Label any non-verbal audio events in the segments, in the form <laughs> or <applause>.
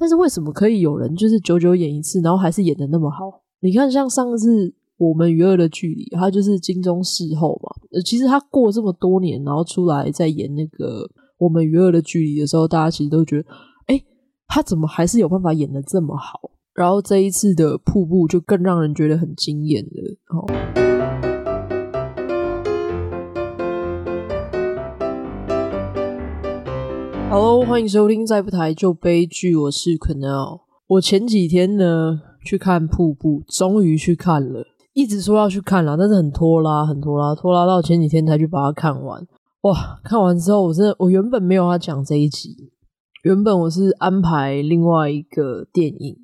但是为什么可以有人就是久久演一次，然后还是演得那么好？你看，像上次我们与恶的距离，他就是金钟事后嘛。其实他过这么多年，然后出来再演那个我们与恶的距离的时候，大家其实都觉得，哎，他怎么还是有办法演得这么好？然后这一次的瀑布就更让人觉得很惊艳了。哦，Hello，欢迎收听再不台就悲剧，我是 Quennel。我前几天呢去看瀑布，终于去看了，一直说要去看啦，但是很拖拉，很拖拉，拖拉到前几天才去把它看完。哇，看完之后，我真的，我原本没有要讲这一集，原本我是安排另外一个电影。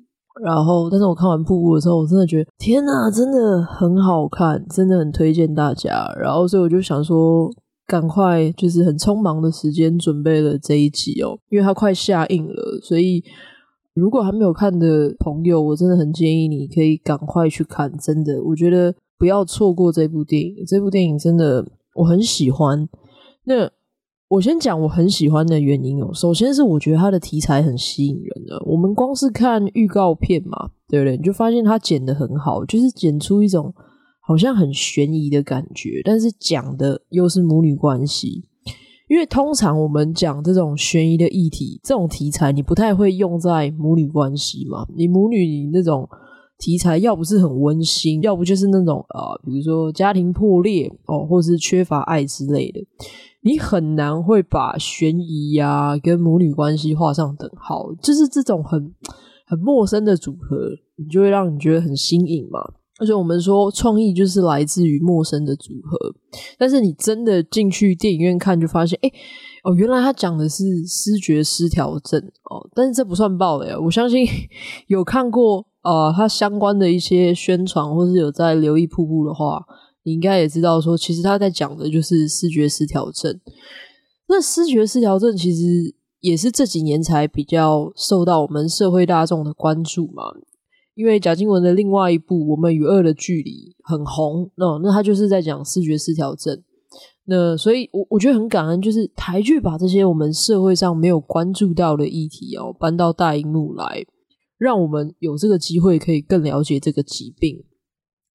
然后，但是我看完瀑布的时候，我真的觉得天哪，真的很好看，真的很推荐大家。然后，所以我就想说，赶快就是很匆忙的时间准备了这一集哦，因为它快下映了。所以，如果还没有看的朋友，我真的很建议你可以赶快去看。真的，我觉得不要错过这部电影。这部电影真的我很喜欢。那。我先讲我很喜欢的原因哦。首先是我觉得它的题材很吸引人的。我们光是看预告片嘛，对不对？你就发现它剪得很好，就是剪出一种好像很悬疑的感觉，但是讲的又是母女关系。因为通常我们讲这种悬疑的议题，这种题材你不太会用在母女关系嘛。你母女你那种题材，要不是很温馨，要不就是那种呃，比如说家庭破裂哦，或是缺乏爱之类的。你很难会把悬疑呀、啊、跟母女关系画上等号，就是这种很很陌生的组合，你就会让你觉得很新颖嘛。而且我们说创意就是来自于陌生的组合，但是你真的进去电影院看，就发现，哎，哦，原来他讲的是视觉失调症哦。但是这不算爆雷，我相信 <laughs> 有看过呃他相关的一些宣传，或是有在留意瀑布的话。你应该也知道，说其实他在讲的就是视觉失调症。那视觉失调症其实也是这几年才比较受到我们社会大众的关注嘛。因为贾静雯的另外一部《我们与恶的距离》很红，那那他就是在讲视觉失调症。那所以我我觉得很感恩，就是台剧把这些我们社会上没有关注到的议题哦，搬到大荧幕来，让我们有这个机会可以更了解这个疾病。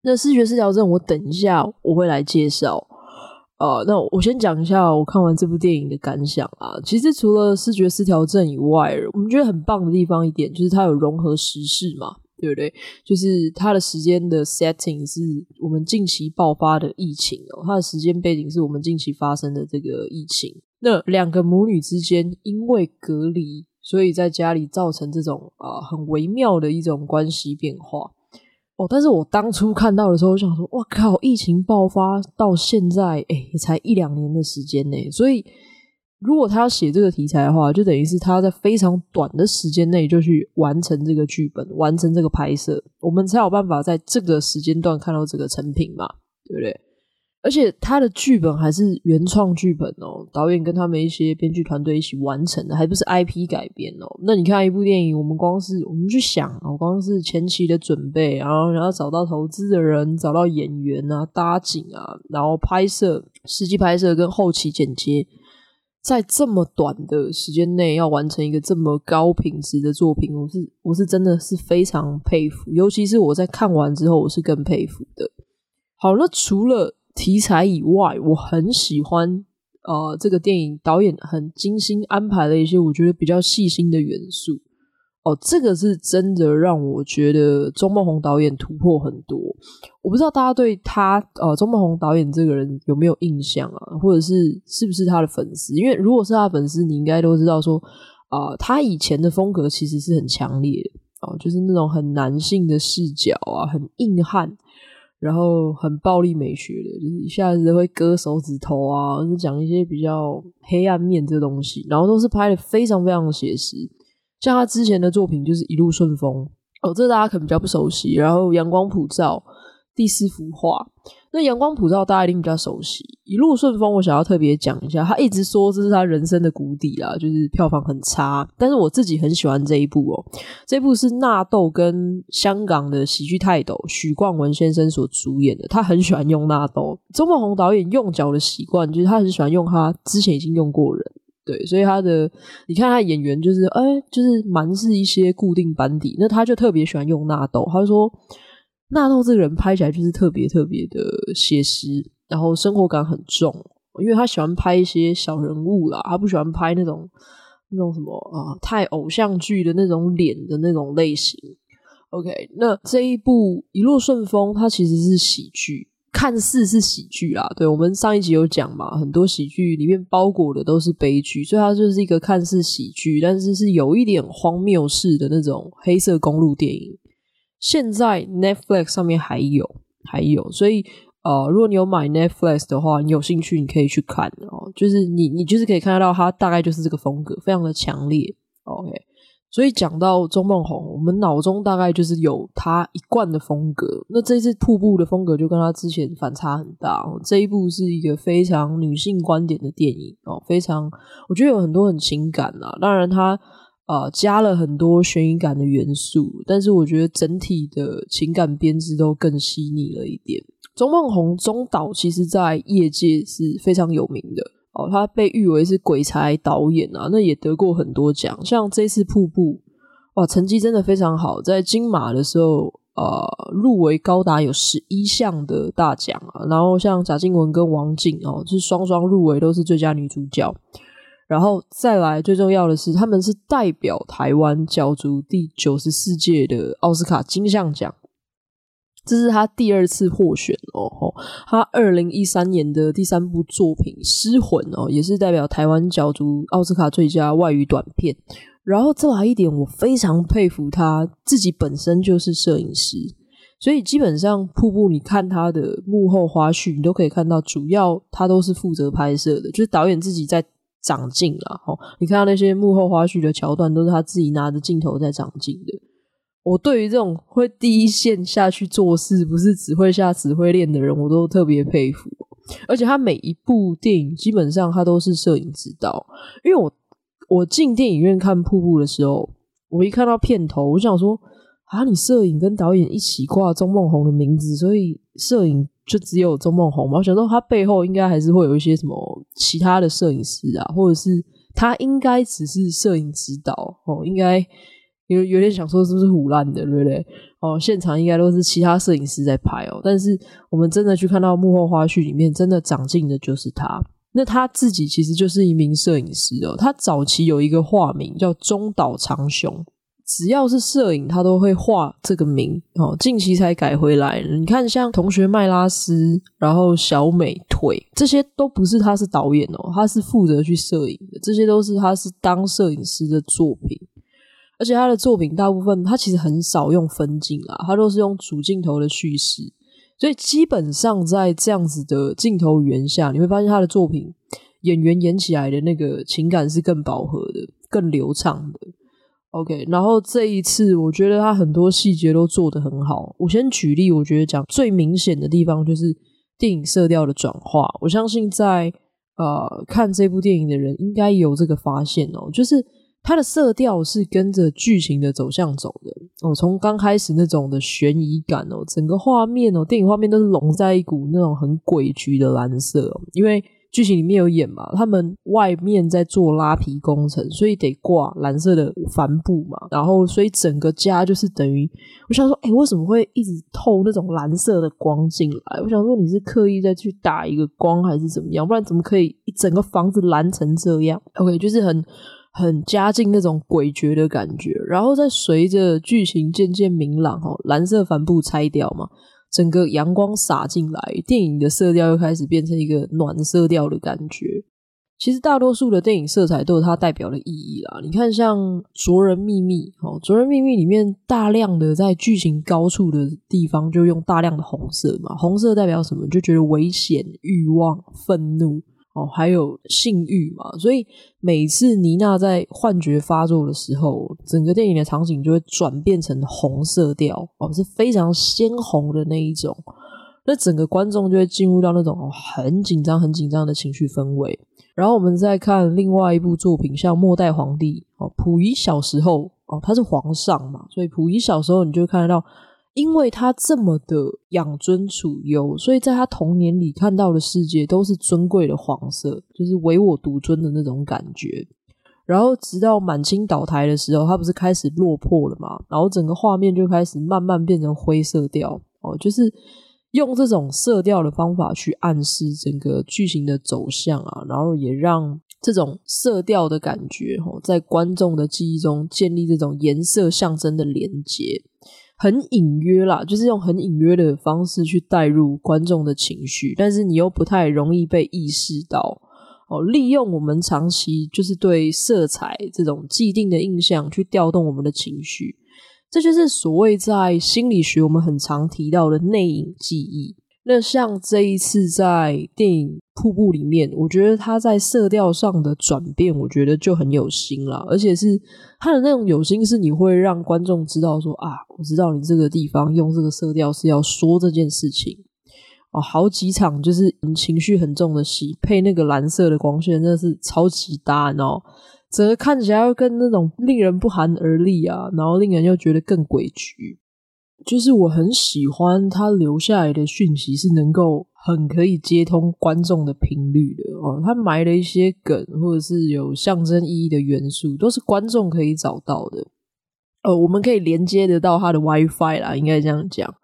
那视觉失调症，我等一下我会来介绍。呃，那我先讲一下我看完这部电影的感想啊。其实除了视觉失调症以外，我们觉得很棒的地方一点就是它有融合时事嘛，对不对？就是它的时间的 setting 是我们近期爆发的疫情哦，它的时间背景是我们近期发生的这个疫情。那两个母女之间因为隔离，所以在家里造成这种啊、很微妙的一种关系变化。哦，但是我当初看到的时候，我想说，哇靠！疫情爆发到现在，哎，也才一两年的时间呢。所以，如果他要写这个题材的话，就等于是他要在非常短的时间内就去完成这个剧本，完成这个拍摄，我们才有办法在这个时间段看到这个成品嘛，对不对？而且他的剧本还是原创剧本哦，导演跟他们一些编剧团队一起完成的，还不是 IP 改编哦。那你看一部电影，我们光是我们去想哦，光是前期的准备，然后然后找到投资的人，找到演员啊，搭景啊，然后拍摄，实际拍摄跟后期剪接，在这么短的时间内要完成一个这么高品质的作品，我是我是真的是非常佩服，尤其是我在看完之后，我是更佩服的。好，那除了题材以外，我很喜欢呃这个电影导演很精心安排了一些我觉得比较细心的元素哦，这个是真的让我觉得钟梦宏导演突破很多。我不知道大家对他呃钟梦宏导演这个人有没有印象啊，或者是是不是他的粉丝？因为如果是他的粉丝，你应该都知道说啊、他以前的风格其实是很强烈的哦，就是那种很男性的视角啊，很硬汉。然后很暴力美学的，就是一下子会割手指头啊，或者讲一些比较黑暗面这东西，然后都是拍的非常非常写实。像他之前的作品就是《一路顺风》，哦，这大家可能比较不熟悉。然后《阳光普照》。第四幅画，那阳光普照大家一定比较熟悉。一路顺风，我想要特别讲一下，他一直说这是他人生的谷底啦，就是票房很差。但是我自己很喜欢这一部哦，这部是纳豆跟香港的喜剧泰斗许冠文先生所主演的，他很喜欢用纳豆。钟孟宏导演用脚的习惯就是他很喜欢用他之前已经用过人，对，所以他的你看他演员就是哎、就是蛮是一些固定班底，那他就特别喜欢用纳豆，他就说纳豆这个人拍起来就是特别特别的写实，然后生活感很重，因为他喜欢拍一些小人物啦，他不喜欢拍那种那种什么啊太偶像剧的那种脸的那种类型。OK，那这一部一路顺风，它其实是喜剧。看似是喜剧啦，对，我们上一集有讲嘛，很多喜剧里面包裹的都是悲剧，所以它就是一个看似喜剧，但是是有一点荒谬式的那种黑色公路电影。现在 Netflix 上面还有，还有，所以呃，如果你有买 Netflix 的话，你有兴趣你可以去看哦，就是你你就是可以看得到它大概就是这个风格，非常的强烈。OK。所以讲到钟孟宏，我们脑中大概就是有他一贯的风格。那这次瀑布的风格就跟他之前反差很大。这一部是一个非常女性观点的电影哦，非常我觉得有很多很情感啊。当然他呃加了很多悬疑感的元素，但是我觉得整体的情感编织都更细腻了一点。钟孟宏钟导其实在业界是非常有名的。哦，他被誉为是鬼才导演啊，那也得过很多奖，像这次《瀑布》哇，成绩真的非常好，在金马的时候，呃，入围高达有十一项的大奖啊。然后像贾静雯跟王静哦，是双双入围都是最佳女主角。然后再来最重要的是，他们是代表台湾角逐第九十四届的奥斯卡金像奖。这是他第二次获选哦，他二零一三年的第三部作品《失魂》哦，也是代表台湾角逐奥斯卡最佳外语短片。然后再来一点，我非常佩服他自己本身就是摄影师，所以基本上瀑布，你看他的幕后花絮，你都可以看到，主要他都是负责拍摄的，就是导演自己在长镜啦。哦，你看到那些幕后花絮的桥段，都是他自己拿着镜头在长镜的。我对于这种会第一线下去做事，不是只会下指挥链的人，我都特别佩服。而且他每一部电影基本上他都是摄影指导。因为我我进电影院看《瀑布》的时候，我一看到片头，我想说啊，你摄影跟导演一起挂钟孟宏的名字，所以摄影就只有钟孟宏吗？我想说他背后应该还是会有一些什么其他的摄影师啊，或者是他应该只是摄影指导哦，应该。有有点想说是不是唬烂的，对不对？哦，现场应该都是其他摄影师在拍哦，但是我们真的去看到幕后花絮里面，真的长进的就是他。那他自己其实就是一名摄影师哦，他早期有一个化名叫中岛长雄，只要是摄影他都会画这个名哦，近期才改回来。你看像同学麦拉斯，然后小美腿这些都不是他是导演哦，他是负责去摄影的，这些都是他是当摄影师的作品。而且他的作品大部分，他其实很少用分镜啊，他都是用主镜头的叙事，所以基本上在这样子的镜头语言下，你会发现他的作品演员演起来的那个情感是更饱和的、更流畅的。OK，然后这一次我觉得他很多细节都做得很好。我先举例，我觉得讲最明显的地方就是电影色调的转化。我相信在呃看这部电影的人应该有这个发现哦，就是。它的色调是跟着剧情的走向走的哦，从刚开始那种的悬疑感哦，整个画面哦，电影画面都是笼在一股那种很诡谲的蓝色，因为剧情里面有演嘛，他们外面在做拉皮工程，所以得挂蓝色的帆布嘛，然后所以整个家就是等于，我想说，哎，为什么会一直透那种蓝色的光进来？我想说你是刻意再去打一个光还是怎么样？不然怎么可以一整个房子蓝成这样？OK，就是很。很加进那种诡谲的感觉，然后再随着剧情渐渐明朗，哦，蓝色帆布拆掉嘛，整个阳光洒进来，电影的色调又开始变成一个暖色调的感觉。其实大多数的电影色彩都有它代表的意义啦。你看，像《卓人秘密》哦，《卓人秘密》里面大量的在剧情高处的地方就用大量的红色嘛，红色代表什么？就觉得危险、欲望、愤怒。哦，还有性欲嘛，所以每次妮娜在幻觉发作的时候，整个电影的场景就会转变成红色调，哦，是非常鲜红的那一种。那整个观众就会进入到那种很紧张、很紧张的情绪氛围。然后我们再看另外一部作品，像《末代皇帝》哦，溥仪小时候哦，他是皇上嘛，所以溥仪小时候你就看得到因为他这么的养尊处优，所以在他童年里看到的世界都是尊贵的黄色，就是唯我独尊的那种感觉。然后直到满清倒台的时候，他不是开始落魄了嘛？然后整个画面就开始慢慢变成灰色调哦，就是用这种色调的方法去暗示整个剧情的走向啊，然后也让这种色调的感觉哦，在观众的记忆中建立这种颜色象征的连结。很隐约啦，就是用很隐约的方式去带入观众的情绪，但是你又不太容易被意识到哦。利用我们长期就是对色彩这种既定的印象去调动我们的情绪，这就是所谓在心理学我们很常提到的内隐记忆。那像这一次在电影。瀑布里面，我觉得它在色调上的转变，我觉得就很有心了，而且是它的那种有心，是你会让观众知道说啊，我知道你这个地方用这个色调是要说这件事情哦。好几场就是情绪很重的戏，配那个蓝色的光线，真的是超级搭，然后整个看起来又跟那种令人不寒而栗啊，然后令人又觉得更诡谲。就是我很喜欢他留下来的讯息是能够很可以接通观众的频率的哦，他埋了一些梗或者是有象征意义的元素，都是观众可以找到的。呃，我们可以连接得到他的 WiFi 啦，应该这样讲。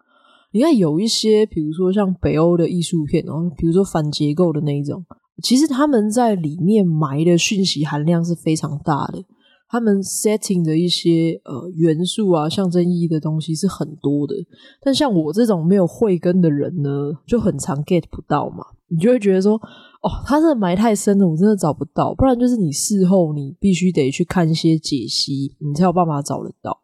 你看有一些，比如说像北欧的艺术片哦，比如说反结构的那一种，其实他们在里面埋的讯息含量是非常大的。他们 setting 的一些呃元素啊，象征意义的东西是很多的，但像我这种没有慧根的人呢，就很常 get 不到嘛。你就会觉得说，哦，他这埋太深了，我真的找不到。不然就是你事后你必须得去看一些解析，你才有办法找得到。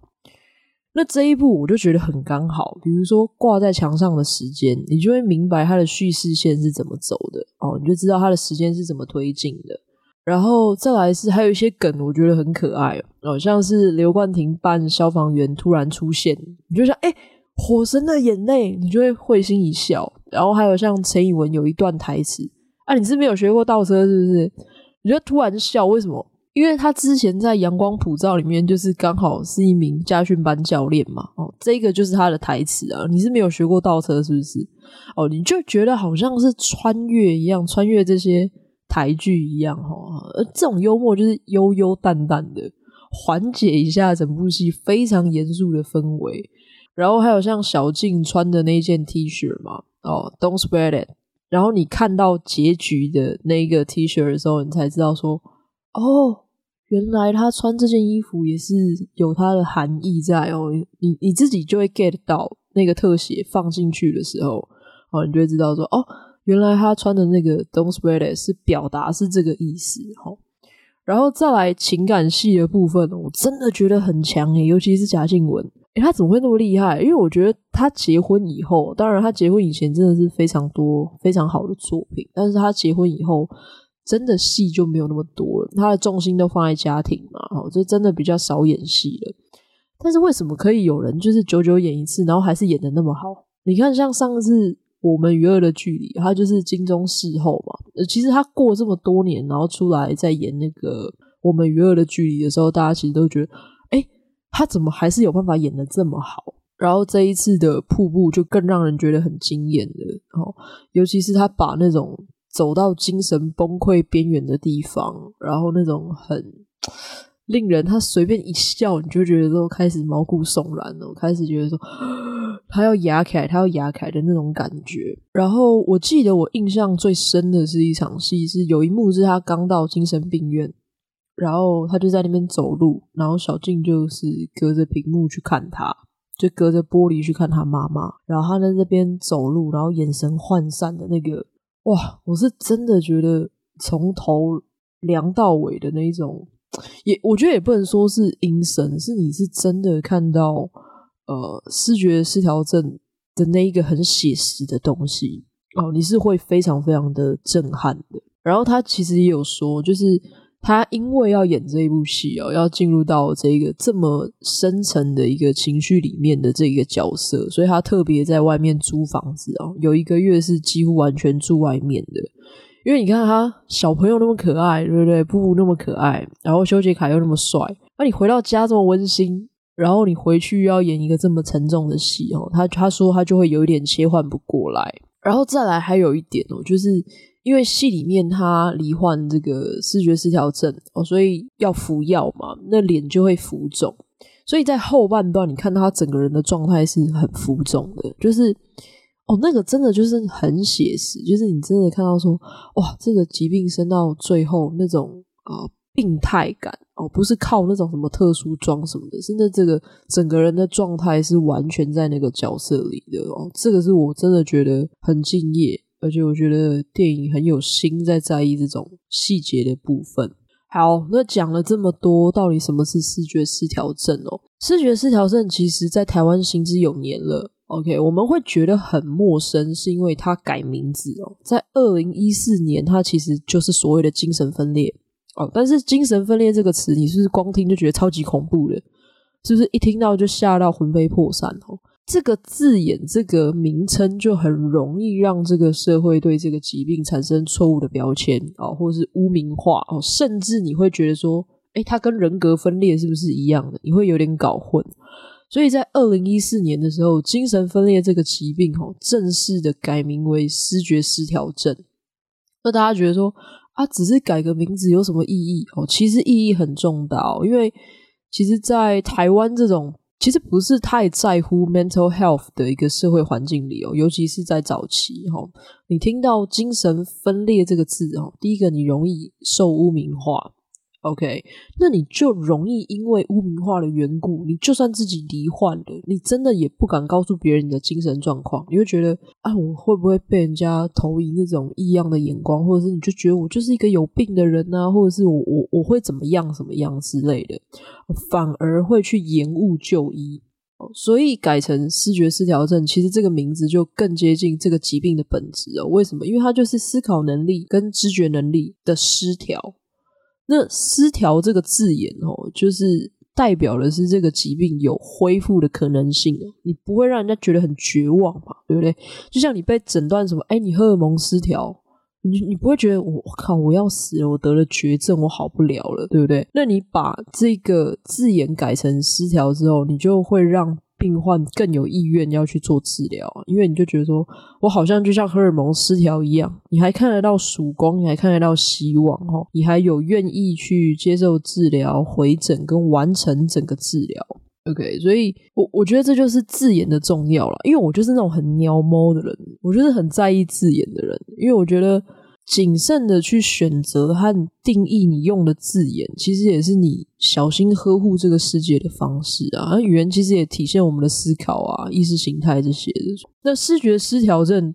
那这一部我就觉得很刚好，比如说挂在墙上的时间，你就会明白它的叙事线是怎么走的哦，你就知道它的时间是怎么推进的。然后再来是还有一些梗，我觉得很可爱哦，像是刘冠廷扮消防员突然出现，你就想哎，火神的眼泪，你就会会心一笑。然后还有像陈以文有一段台词啊，你是没有学过倒车是不是？你就突然笑，为什么？因为他之前在《阳光普照》里面就是刚好是一名家训班教练嘛，哦，这个就是他的台词啊，你是没有学过倒车是不是？哦，你就觉得好像是穿越一样，穿越这些。台剧一样哈，而这种幽默就是悠悠淡淡的，缓解一下整部戏非常严肃的氛围。然后还有像小静穿的那件 T 恤嘛，哦，Don't spread it。然后你看到结局的那个 T 恤的时候，你才知道说，哦，原来他穿这件衣服也是有它的含义在哦。你你自己就会 get 到那个特写放进去的时候，哦，你就会知道说，哦。原来他穿的那个 Don't sweat it 是表达是这个意思齁，然后再来情感戏的部分，我真的觉得很强诶，尤其是贾静雯，诶，他怎么会那么厉害？因为我觉得他结婚以后，当然他结婚以前真的是非常多非常好的作品，但是他结婚以后真的戏就没有那么多了，他的重心都放在家庭嘛，齁，就真的比较少演戏了。但是为什么可以有人就是久久演一次，然后还是演得那么好？你看像上次。我们与恶的距离，他就是金钟事后嘛。其实他过这么多年，然后出来再演那个我们与恶的距离的时候，大家其实都觉得，哎，他怎么还是有办法演得这么好？然后这一次的瀑布就更让人觉得很惊艳了哦，尤其是他把那种走到精神崩溃边缘的地方，然后那种很令人他随便一笑，你就觉得都开始毛骨悚然了，我开始觉得说。<gasps> 他要牙开，他要牙开的那种感觉。然后我记得我印象最深的是一场戏，是有一幕是他刚到精神病院，然后他就在那边走路，然后小静就是隔着屏幕去看他，就隔着玻璃去看他妈妈。然后他在那边走路，然后眼神涣散的那个，哇！我是真的觉得从头凉到尾的那一种，也我觉得也不能说是阴森，是你是真的看到。呃，视觉失调症的那一个很写实的东西哦，你是会非常非常的震撼的。然后他其实也有说，就是他因为要演这一部戏哦，要进入到这个这么深层的一个情绪里面的这个角色，所以他特别在外面租房子哦，有一个月是几乎完全住外面的。因为你看他小朋友那么可爱，对不对？布布那么可爱，然后修杰楷又那么帅，那你回到家这么温馨。然后你回去要演一个这么沉重的戏哦，他他说他就会有一点切换不过来。然后再来还有一点哦，就是因为戏里面他罹患这个视觉失调症哦，所以要服药嘛，那脸就会浮肿。所以在后半段，你看他整个人的状态是很浮肿的，就是哦，那个真的就是很写实，就是你真的看到说，哇，这个疾病生到最后那种、呃、病态感哦，不是靠那种什么特殊装什么的，是那这个整个人的状态是完全在那个角色里的哦，这个是我真的觉得很敬业，而且我觉得电影很有心在在意这种细节的部分。好，那讲了这么多，到底什么是视觉失调症哦？视觉失调症其实在台湾行之有年了。OK，我们会觉得很陌生，是因为它改名字哦。在二零一四年，它其实就是所谓的精神分裂哦。但是精神分裂这个词，你是不是光听就觉得超级恐怖的？是不是一听到就吓到魂飞魄散哦？这个字眼，这个名称就很容易让这个社会对这个疾病产生错误的标签哦，或是污名化哦，甚至你会觉得说，哎，它跟人格分裂是不是一样的？你会有点搞混。所以在二零一四年的时候，精神分裂这个疾病哦，正式的改名为思觉失调症。那大家觉得说，啊，只是改个名字有什么意义哦？其实意义很重大哦，因为其实，在台湾这种。其实不是太在乎 mental health 的一个社会环境里哦，尤其是在早期哈，你听到精神分裂这个字哦，第一个你容易受污名化。OK，那你就容易因为污名化的缘故，你就算自己罹患了，你真的也不敢告诉别人你的精神状况，你会觉得啊，我会不会被人家投以那种异样的眼光，或者是你就觉得我就是一个有病的人啊，或者是我我我会怎么样怎么样之类的，反而会去延误就医，所以改成视觉失调症，其实这个名字就更接近这个疾病的本质哦。为什么？因为它就是思考能力跟知觉能力的失调。那失调这个字眼哦，就是代表的是这个疾病有恢复的可能性哦。你不会让人家觉得很绝望嘛，对不对？就像你被诊断什么，哎，你荷尔蒙失调，你你不会觉得我我靠，我要死了，我得了绝症，我好不了了，对不对？那你把这个字眼改成失调之后，你就会让。病患更有意愿要去做治疗，因为你就觉得说，我好像就像荷尔蒙失调一样，你还看得到曙光，你还看得到希望，哦，你还有愿意去接受治疗、回诊跟完成整个治疗。OK，所以我我觉得这就是字眼的重要了，因为我就是那种很喵猫的人，我就是很在意字眼的人，因为我觉得。谨慎的去选择和定义你用的字眼，其实也是你小心呵护这个世界的方式啊。语言其实也体现我们的思考啊、意识形态这些的。那视觉失调症，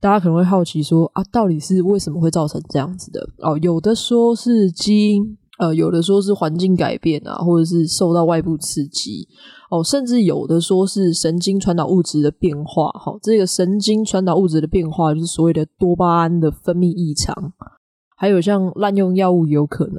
大家可能会好奇说啊，到底是为什么会造成这样子的？哦，有的说是基因。呃，有的说是环境改变啊，或者是受到外部刺激哦，甚至有的说是神经传导物质的变化。哈、哦，这个神经传导物质的变化就是所谓的多巴胺的分泌异常，还有像滥用药物有可能。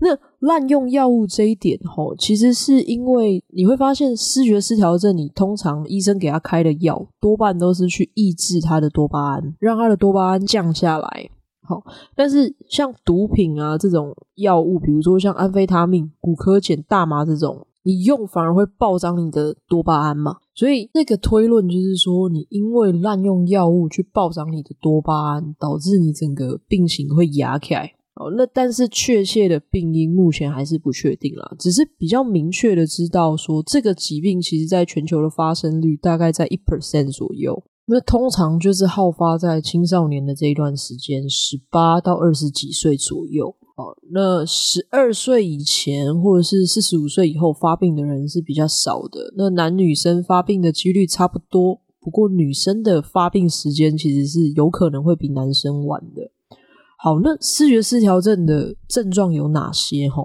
那滥用药物这一点，哈、哦，其实是因为你会发现视觉失调症，你通常医生给他开的药多半都是去抑制他的多巴胺，让他的多巴胺降下来。好，但是像毒品啊这种药物，比如说像安非他命、古柯碱、大麻这种，你用反而会暴涨你的多巴胺嘛。所以那个推论就是说，你因为滥用药物去暴涨你的多巴胺，导致你整个病情会压起来。哦，那但是确切的病因目前还是不确定啦，只是比较明确的知道说，这个疾病其实在全球的发生率大概在一 percent 左右。那通常就是好发在青少年的这一段时间，十八到二十几岁左右。哦，那十二岁以前或者是四十五岁以后发病的人是比较少的。那男女生发病的几率差不多，不过女生的发病时间其实是有可能会比男生晚的。好，那视觉失调症的症状有哪些？哈，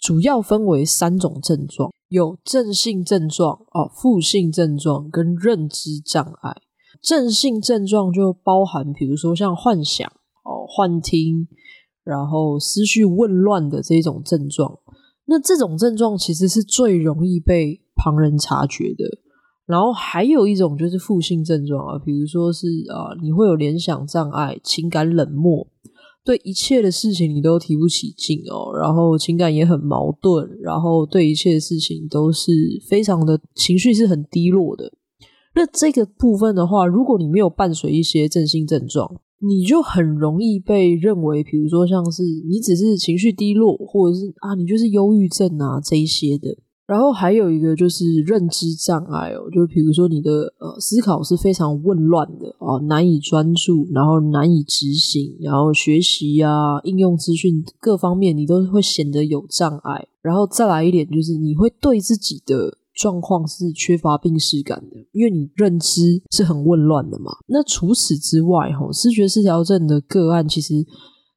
主要分为三种症状，有正性症状、哦，负性症状跟认知障碍。正性症状就包含，比如说像幻想、哦幻听，然后思绪紊乱的这种症状。那这种症状其实是最容易被旁人察觉的。然后还有一种就是负性症状啊，比如说是啊，你会有联想障碍、情感冷漠、对一切的事情你都提不起劲哦，然后情感也很矛盾，然后对一切的事情都是非常的情绪是很低落的。那这个部分的话，如果你没有伴随一些正性症状，你就很容易被认为，比如说像是你只是情绪低落，或者是啊你就是忧郁症啊这一些的。然后还有一个就是认知障碍哦，就比如说你的呃思考是非常混乱的哦，难以专注，然后难以执行，然后学习啊、应用资讯各方面你都会显得有障碍。然后再来一点就是你会对自己的状况是缺乏病识感的，因为你认知是很混乱的嘛。那除此之外，吼，视觉失调症的个案其实。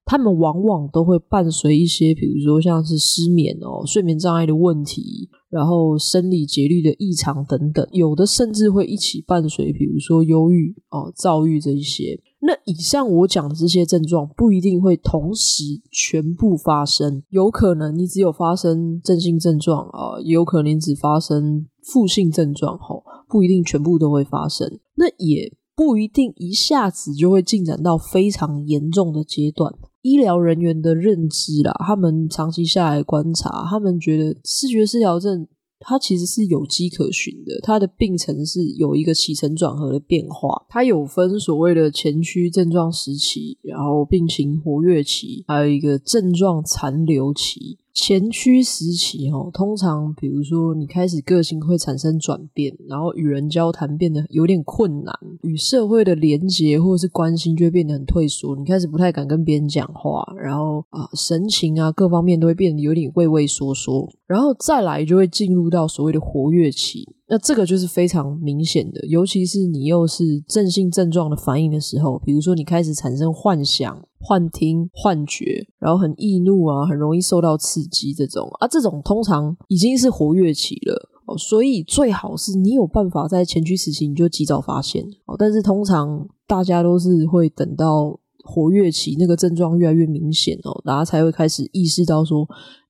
他们往往都会伴随一些，比如说像是失眠哦、睡眠障碍的问题，然后生理节律的异常等等，有的甚至会一起伴随，比如说忧郁哦、躁郁这一些。那以上我讲的这些症状不一定会同时全部发生，有可能你只有发生正性症状啊，也有可能只发生负性症状，吼，不一定全部都会发生。那也不一定一下子就会进展到非常严重的阶段。医疗人员的认知啦，他们长期下来观察，他们觉得视觉失调症它其实是有迹可循的，它的病程是有一个起承转合的变化，它有分所谓的前驱症状时期，然后病情活跃期，还有一个症状残留期。前驱时期，哈，通常比如说你开始个性会产生转变，然后与人交谈变得有点困难，与社会的连结或者是关心就会变得很退缩，你开始不太敢跟别人讲话，然后啊，神情啊各方面都会变得有点畏畏缩缩，然后再来就会进入到所谓的活跃期。那这个就是非常明显的，尤其是你又是正性症状的反应的时候，比如说你开始产生幻想、幻听、幻觉，然后很易怒啊，很容易受到刺激，这种啊，这种通常已经是活跃期了哦，所以最好是你有办法在前驱时期你就及早发现哦，但是通常大家都是会等到活跃期那个症状越来越明显哦，大家才会开始意识到说，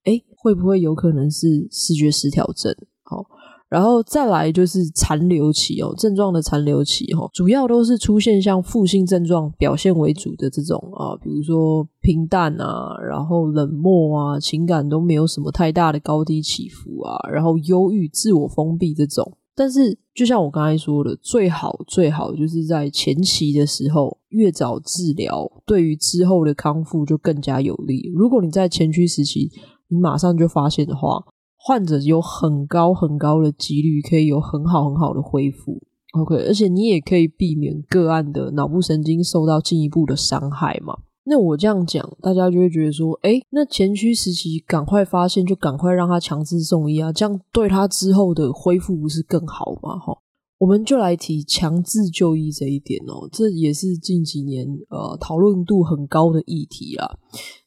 诶，会不会有可能是视觉失调症？然后再来就是残留期哦，症状的残留期哈，主要都是出现像负性症状表现为主的这种啊，比如说平淡啊，然后冷漠啊，情感都没有什么太大的高低起伏啊，然后忧郁、自我封闭这种。但是就像我刚才说的，最好最好就是在前期的时候越早治疗，对于之后的康复就更加有利。如果你在前驱时期你马上就发现的话，患者有很高很高的几率可以有很好很好的恢复，OK，而且你也可以避免个案的脑部神经受到进一步的伤害嘛。那我这样讲，大家就会觉得说，哎，那前驱时期赶快发现，就赶快让他强制送医啊，这样对他之后的恢复不是更好吗？哈。我们就来提强制就医这一点哦，这也是近几年呃讨论度很高的议题啦。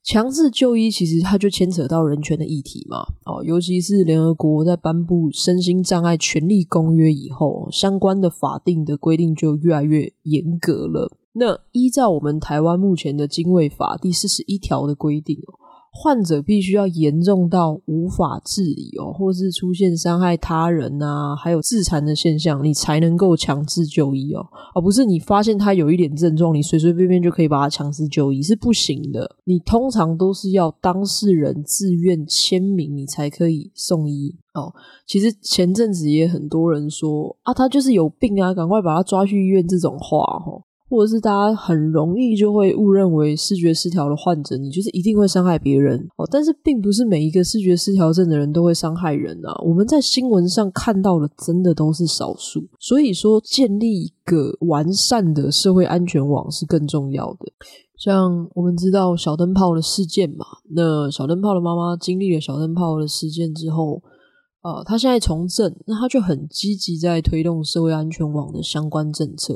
强制就医其实它就牵扯到人权的议题嘛，哦，尤其是联合国在颁布《身心障碍权利公约》以后，相关的法定的规定就越来越严格了。那依照我们台湾目前的精卫法第四十一条的规定哦。患者必须要严重到无法自理哦，或是出现伤害他人啊，还有自残的现象，你才能够强制就医哦，而不是你发现他有一点症状，你随随便便就可以把他强制就医，是不行的。你通常都是要当事人自愿签名，你才可以送医哦。其实前阵子也很多人说啊，他就是有病啊，赶快把他抓去医院这种话哦。或者是大家很容易就会误认为视觉失调的患者，你就是一定会伤害别人哦。但是并不是每一个视觉失调症的人都会伤害人啊。我们在新闻上看到的，真的都是少数。所以说，建立一个完善的社会安全网是更重要的。像我们知道小灯泡的事件嘛，那小灯泡的妈妈经历了小灯泡的事件之后，啊、呃，她现在从政，那她就很积极在推动社会安全网的相关政策，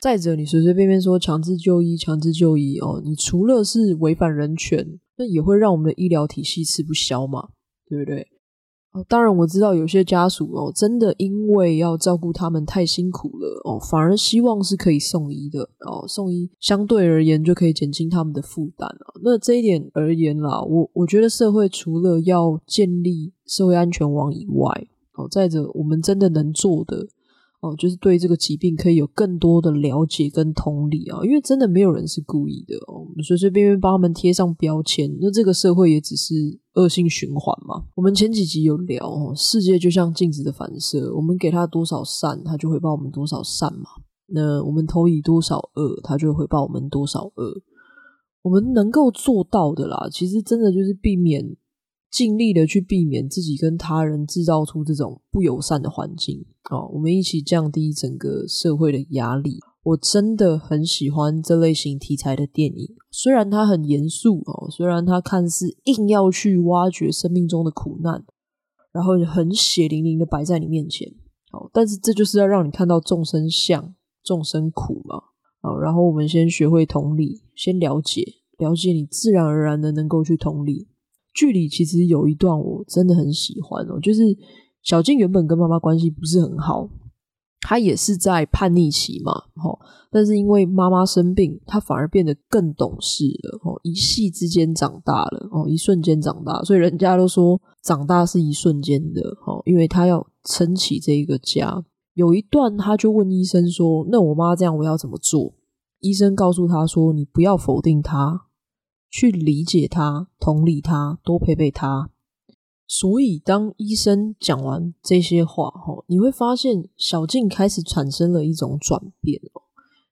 再者，你随随便便说强制就医、强制就医哦，你除了是违反人权，那也会让我们的医疗体系吃不消嘛，对不对？哦，当然我知道有些家属哦，真的因为要照顾他们太辛苦了哦，反而希望是可以送医的哦，送医相对而言就可以减轻他们的负担了。那这一点而言啦，我我觉得社会除了要建立社会安全网以外，哦，再者我们真的能做的。哦，就是对这个疾病可以有更多的了解跟同理啊，因为真的没有人是故意的哦，我们随随便便帮他们贴上标签，那这个社会也只是恶性循环嘛。我们前几集有聊哦，世界就像镜子的反射，我们给他多少善，他就回报我们多少善嘛。那我们投以多少恶，他就会回报我们多少恶。我们能够做到的啦，其实真的就是避免。尽力的去避免自己跟他人制造出这种不友善的环境哦，我们一起降低整个社会的压力。我真的很喜欢这类型题材的电影，虽然它很严肃哦，虽然它看似硬要去挖掘生命中的苦难，然后很血淋淋的摆在你面前哦，但是这就是要让你看到众生相、众生苦嘛。哦，然后我们先学会同理，先了解，了解你自然而然的能够去同理。剧里其实有一段我真的很喜欢哦，就是小静原本跟妈妈关系不是很好，她也是在叛逆期嘛，吼，但是因为妈妈生病，她反而变得更懂事了，吼，一夕之间长大了，哦，一瞬间长大，所以人家都说长大是一瞬间的，吼，因为她要撑起这一个家。有一段，他就问医生说：“那我妈这样，我要怎么做？”医生告诉他说：“你不要否定她。”去理解他，同理他，多陪陪他。所以，当医生讲完这些话，后，你会发现小静开始产生了一种转变哦。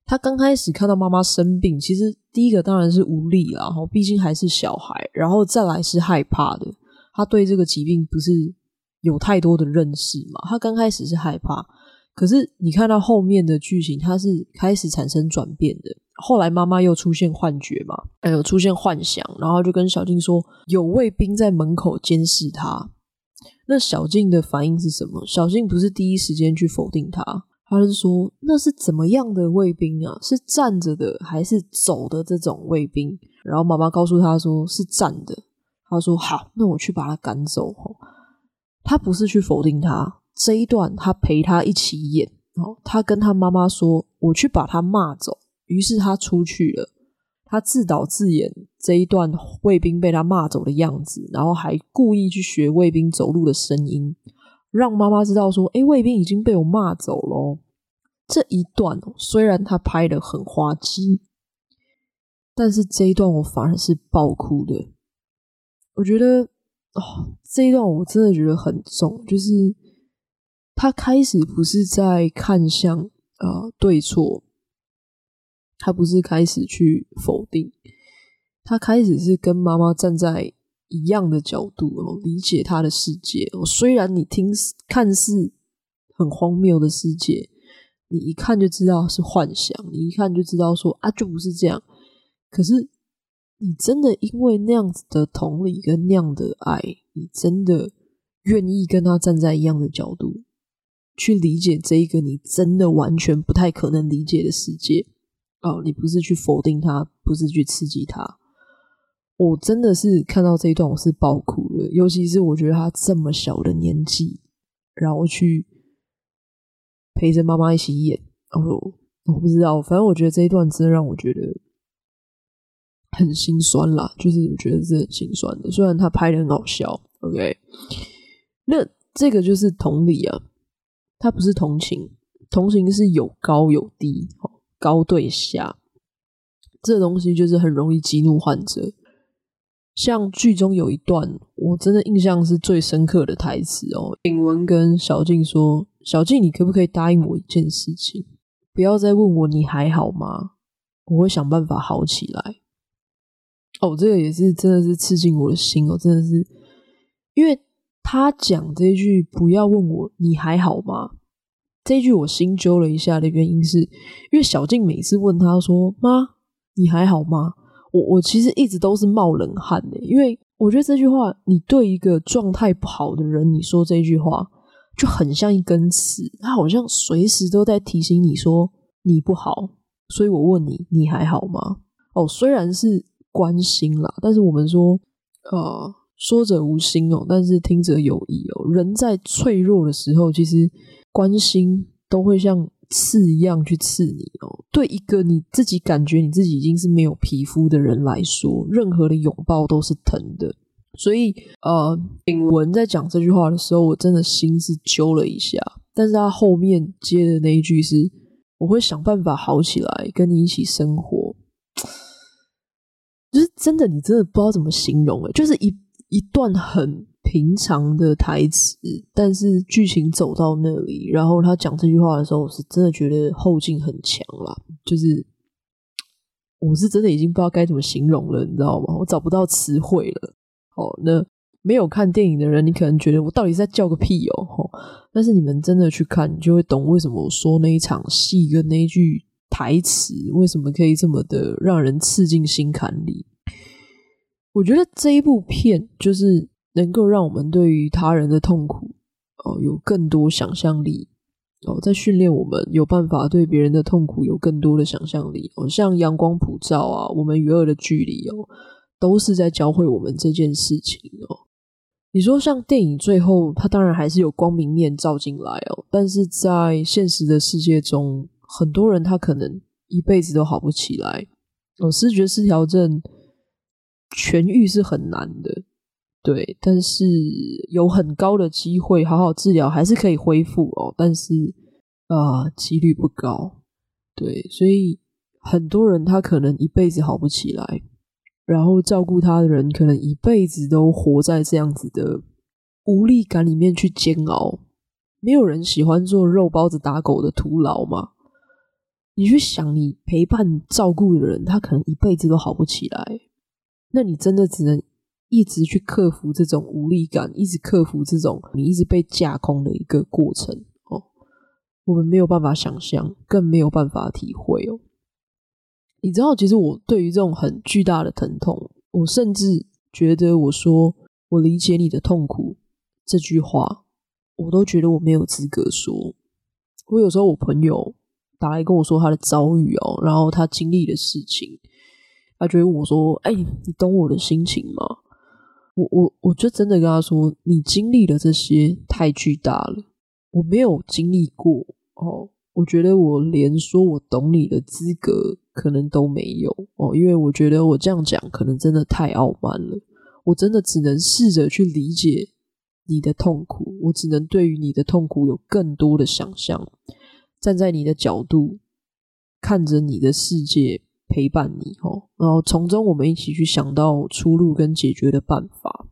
他刚开始看到妈妈生病，其实第一个当然是无力啦，哈，毕竟还是小孩，然后再来是害怕的。他对这个疾病不是有太多的认识嘛？他刚开始是害怕，可是你看到后面的剧情，他是开始产生转变的。后来妈妈又出现幻觉嘛，还有出现幻想，然后就跟小静说有卫兵在门口监视她。那小静的反应是什么？小静不是第一时间去否定他，他是说那是怎么样的卫兵啊？是站着的还是走的这种卫兵？然后妈妈告诉他说是站的。他说好，那我去把他赶走。他不是去否定他，这一段他陪他一起演。他跟他妈妈说我去把他骂走。于是他出去了，他自导自演这一段卫兵被他骂走的样子，然后还故意去学卫兵走路的声音，让妈妈知道说：“诶，卫兵已经被我骂走了。”这一段虽然他拍得很滑稽，但是这一段我反而是爆哭的。我觉得哦，这一段我真的觉得很重，就是他开始不是在看向呃对错。他不是开始去否定，他开始是跟妈妈站在一样的角度哦，理解他的世界哦。虽然你听看似很荒谬的世界，你一看就知道是幻想，你一看就知道说啊，就不是这样。可是你真的因为那样子的同理跟那样的爱，你真的愿意跟他站在一样的角度去理解这一个你真的完全不太可能理解的世界。哦，你不是去否定他，不是去刺激他。我真的是看到这一段，我是爆哭的。尤其是我觉得他这么小的年纪，然后去陪着妈妈一起演。哦，我不知道，反正我觉得这一段真的让我觉得很心酸啦。就是我觉得是很心酸的，虽然他拍的很好笑。OK，那这个就是同理啊，他不是同情，同情是有高有低。高对下，这东西就是很容易激怒患者。像剧中有一段，我真的印象是最深刻的台词哦。允文跟小静说：“小静，你可不可以答应我一件事情？不要再问我你还好吗？我会想办法好起来。”哦，这个也是真的是刺进我的心哦，真的是，因为他讲这句“不要问我你还好吗”。这句我心揪了一下的原因是，因为小静每次问他说：“妈，你还好吗？”我我其实一直都是冒冷汗的，因为我觉得这句话，你对一个状态不好的人，你说这句话就很像一根刺，他好像随时都在提醒你说你不好。所以我问你，你还好吗？哦，虽然是关心啦，但是我们说，呃，说者无心哦，但是听者有意哦。人在脆弱的时候，其实。关心都会像刺一样去刺你哦。对一个你自己感觉你自己已经是没有皮肤的人来说，任何的拥抱都是疼的。所以，呃，允文在讲这句话的时候，我真的心是揪了一下。但是他后面接的那一句是：“我会想办法好起来，跟你一起生活。<tsk> ”就是真的，你真的不知道怎么形容诶，就是一一段很平常的台词，但是剧情走到那里，然后他讲这句话的时候，我是真的觉得后劲很强啦。就是我是真的已经不知道该怎么形容了，你知道吗？我找不到词汇了。哦，那。没有看电影的人，你可能觉得我到底在叫个屁哦！但是你们真的去看，你就会懂为什么我说那一场戏跟那一句台词为什么可以这么的让人刺进心坎里。我觉得这一部片就是能够让我们对于他人的痛苦哦有更多想象力哦，在训练我们有办法对别人的痛苦有更多的想象力哦，像阳光普照啊，我们与恶的距离哦，都是在教会我们这件事情哦。你说像电影最后，它当然还是有光明面照进来哦，但是在现实的世界中，很多人他可能一辈子都好不起来。哦，视觉失调症痊愈是很难的，对，但是有很高的机会好好治疗，还是可以恢复哦，但是啊，呃，几率不高，对，所以很多人他可能一辈子好不起来。然后照顾他的人，可能一辈子都活在这样子的无力感里面去煎熬。没有人喜欢做肉包子打狗的徒劳嘛？你去想，你陪伴照顾的人，他可能一辈子都好不起来。那你真的只能一直去克服这种无力感，一直克服这种你一直被架空的一个过程哦。我们没有办法想象，更没有办法体会哦。你知道，其实我对于这种很巨大的疼痛，我甚至觉得我说“我理解你的痛苦”这句话，我都觉得我没有资格说。我有时候我朋友打来跟我说他的遭遇哦，然后他经历的事情，他就会问我说：“哎，你懂我的心情吗？”我我我就真的跟他说：“你经历的这些太巨大了，我没有经历过哦。”我觉得我连说我懂你的资格可能都没有哦，因为我觉得我这样讲可能真的太傲慢了。我真的只能试着去理解你的痛苦，我只能对于你的痛苦有更多的想象，站在你的角度看着你的世界，陪伴你哦，然后从中我们一起去想到出路跟解决的办法。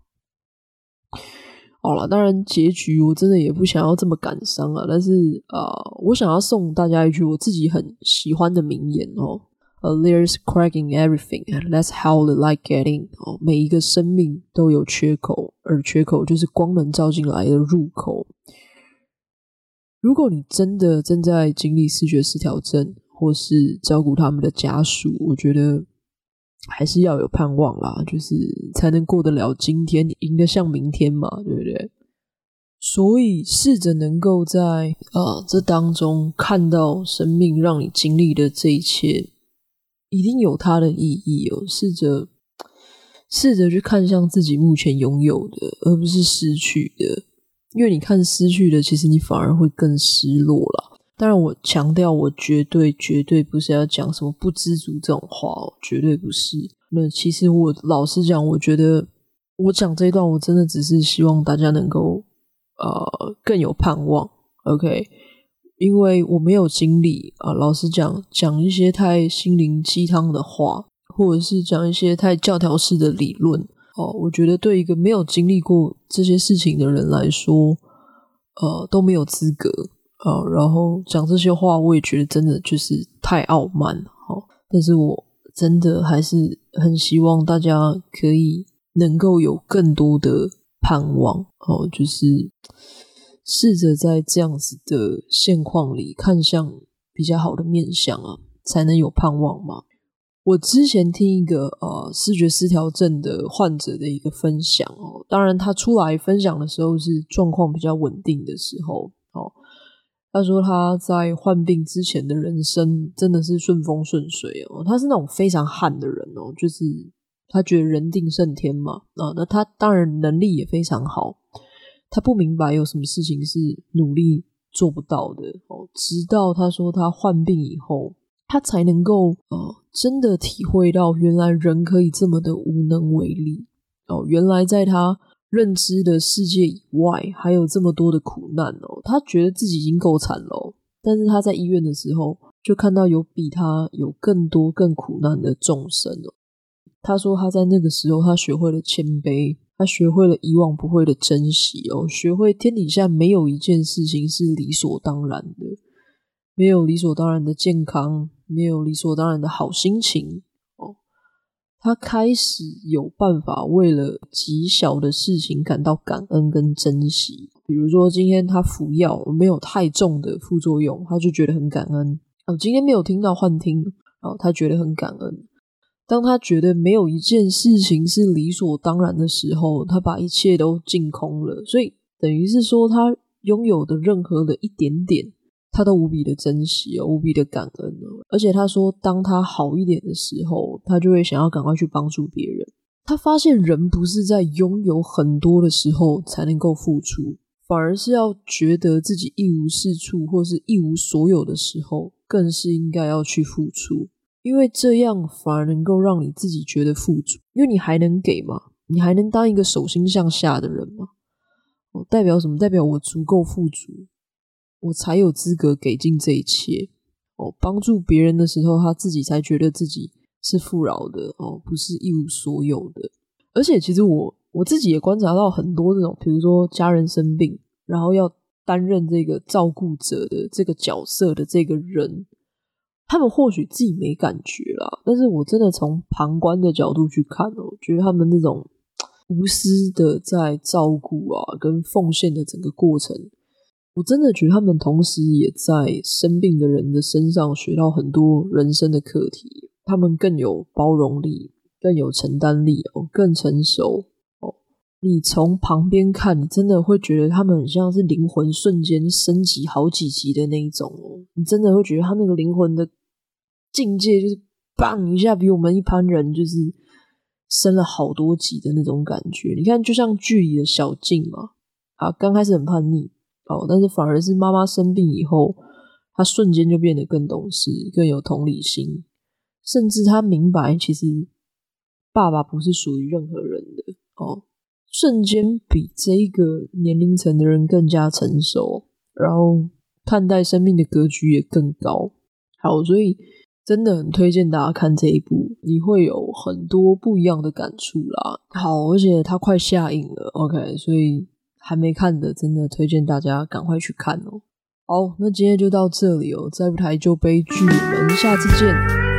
好了，当然结局我真的也不想要这么感伤啊，但是啊、我想要送大家一句我自己很喜欢的名言哦：“There's cracking everything, and that's how the light get in。”哦，每一个生命都有缺口，而缺口就是光能照进来的入口。如果你真的正在经历视觉失调症，或是照顾他们的家属，我觉得。还是要有盼望啦，就是才能过得了今天，赢得像明天嘛，对不对？所以试着能够在啊这当中看到生命让你经历的这一切，一定有它的意义哦。试着试着去看向自己目前拥有的，而不是失去的，因为你看失去的，其实你反而会更失落啦。当然，我强调，我绝对绝对不是要讲什么不知足这种话哦，绝对不是。那其实我老实讲，我觉得我讲这一段，我真的只是希望大家能够呃更有盼望，OK？因为我没有经历啊，老实讲，讲一些太心灵鸡汤的话，或者是讲一些太教条式的理论哦，我觉得对一个没有经历过这些事情的人来说，呃，都没有资格。啊，然后讲这些话，我也觉得真的就是太傲慢了。好，但是我真的还是很希望大家可以能够有更多的盼望。哦，就是试着在这样子的现况里看向比较好的面向啊，才能有盼望嘛。我之前听一个呃视觉失调症的患者的一个分享哦，当然他出来分享的时候是状况比较稳定的时候，他说他在患病之前的人生真的是顺风顺水哦，他是那种非常悍的人哦，就是他觉得人定胜天嘛啊，那他当然能力也非常好，他不明白有什么事情是努力做不到的哦，直到他说他患病以后，他才能够呃真的体会到原来人可以这么的无能为力哦，原来在他认知的世界以外，还有这么多的苦难哦。他觉得自己已经够惨了，但是他在医院的时候，就看到有比他有更多更苦难的众生哦。他说他在那个时候，他学会了谦卑，他学会了以往不会的珍惜哦，学会天底下没有一件事情是理所当然的，没有理所当然的健康，没有理所当然的好心情。他开始有办法为了极小的事情感到感恩跟珍惜，比如说今天他服药没有太重的副作用，他就觉得很感恩。哦，今天没有听到幻听，哦，他觉得很感恩。当他觉得没有一件事情是理所当然的时候，他把一切都净空了。所以等于是说，他拥有的任何的一点点。他都无比的珍惜哦，无比的感恩哦，而且他说，当他好一点的时候，他就会想要赶快去帮助别人。他发现人不是在拥有很多的时候才能够付出，反而是要觉得自己一无是处或是一无所有的时候，更是应该要去付出，因为这样反而能够让你自己觉得富足，因为你还能给嘛，你还能当一个手心向下的人嘛。哦，代表什么？代表我足够富足。我才有资格给尽这一切哦，帮助别人的时候，他自己才觉得自己是富饶的哦，不是一无所有的。而且，其实我我自己也观察到很多这种，比如说家人生病，然后要担任这个照顾者的这个角色的这个人，他们或许自己没感觉啦，但是我真的从旁观的角度去看哦，觉得他们那种 <tsk> 无私的在照顾啊，跟奉献的整个过程。我真的觉得他们同时也在生病的人的身上学到很多人生的课题，他们更有包容力，更有承担力哦，更成熟哦。你从旁边看，你真的会觉得他们很像是灵魂瞬间升级好几级的那一种哦。你真的会觉得他那个灵魂的境界就是棒一下，比我们一般人就是升了好多级的那种感觉。你看，就像剧里的小静嘛，啊，刚开始很叛逆。哦，但是反而是妈妈生病以后，他瞬间就变得更懂事、更有同理心，甚至他明白其实爸爸不是属于任何人的哦，瞬间比这个年龄层的人更加成熟，然后看待生命的格局也更高。好，所以真的很推荐大家看这一部，你会有很多不一样的感触啦。好，而且它快下映了，OK，所以。还没看的，真的推荐大家赶快去看哦。好，那今天就到这里哦，再不台就悲剧，我们下次见。